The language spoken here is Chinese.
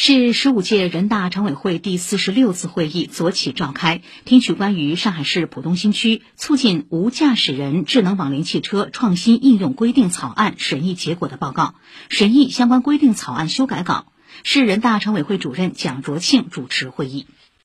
市十五届人大常委会第四十六次会议昨起召开，听取关于上海市浦东新区促进无驾驶人智能网联汽车创新应用规定草案审议结果的报告，审议相关规定草案修改稿。市人大常委会主任蒋卓庆主持会议。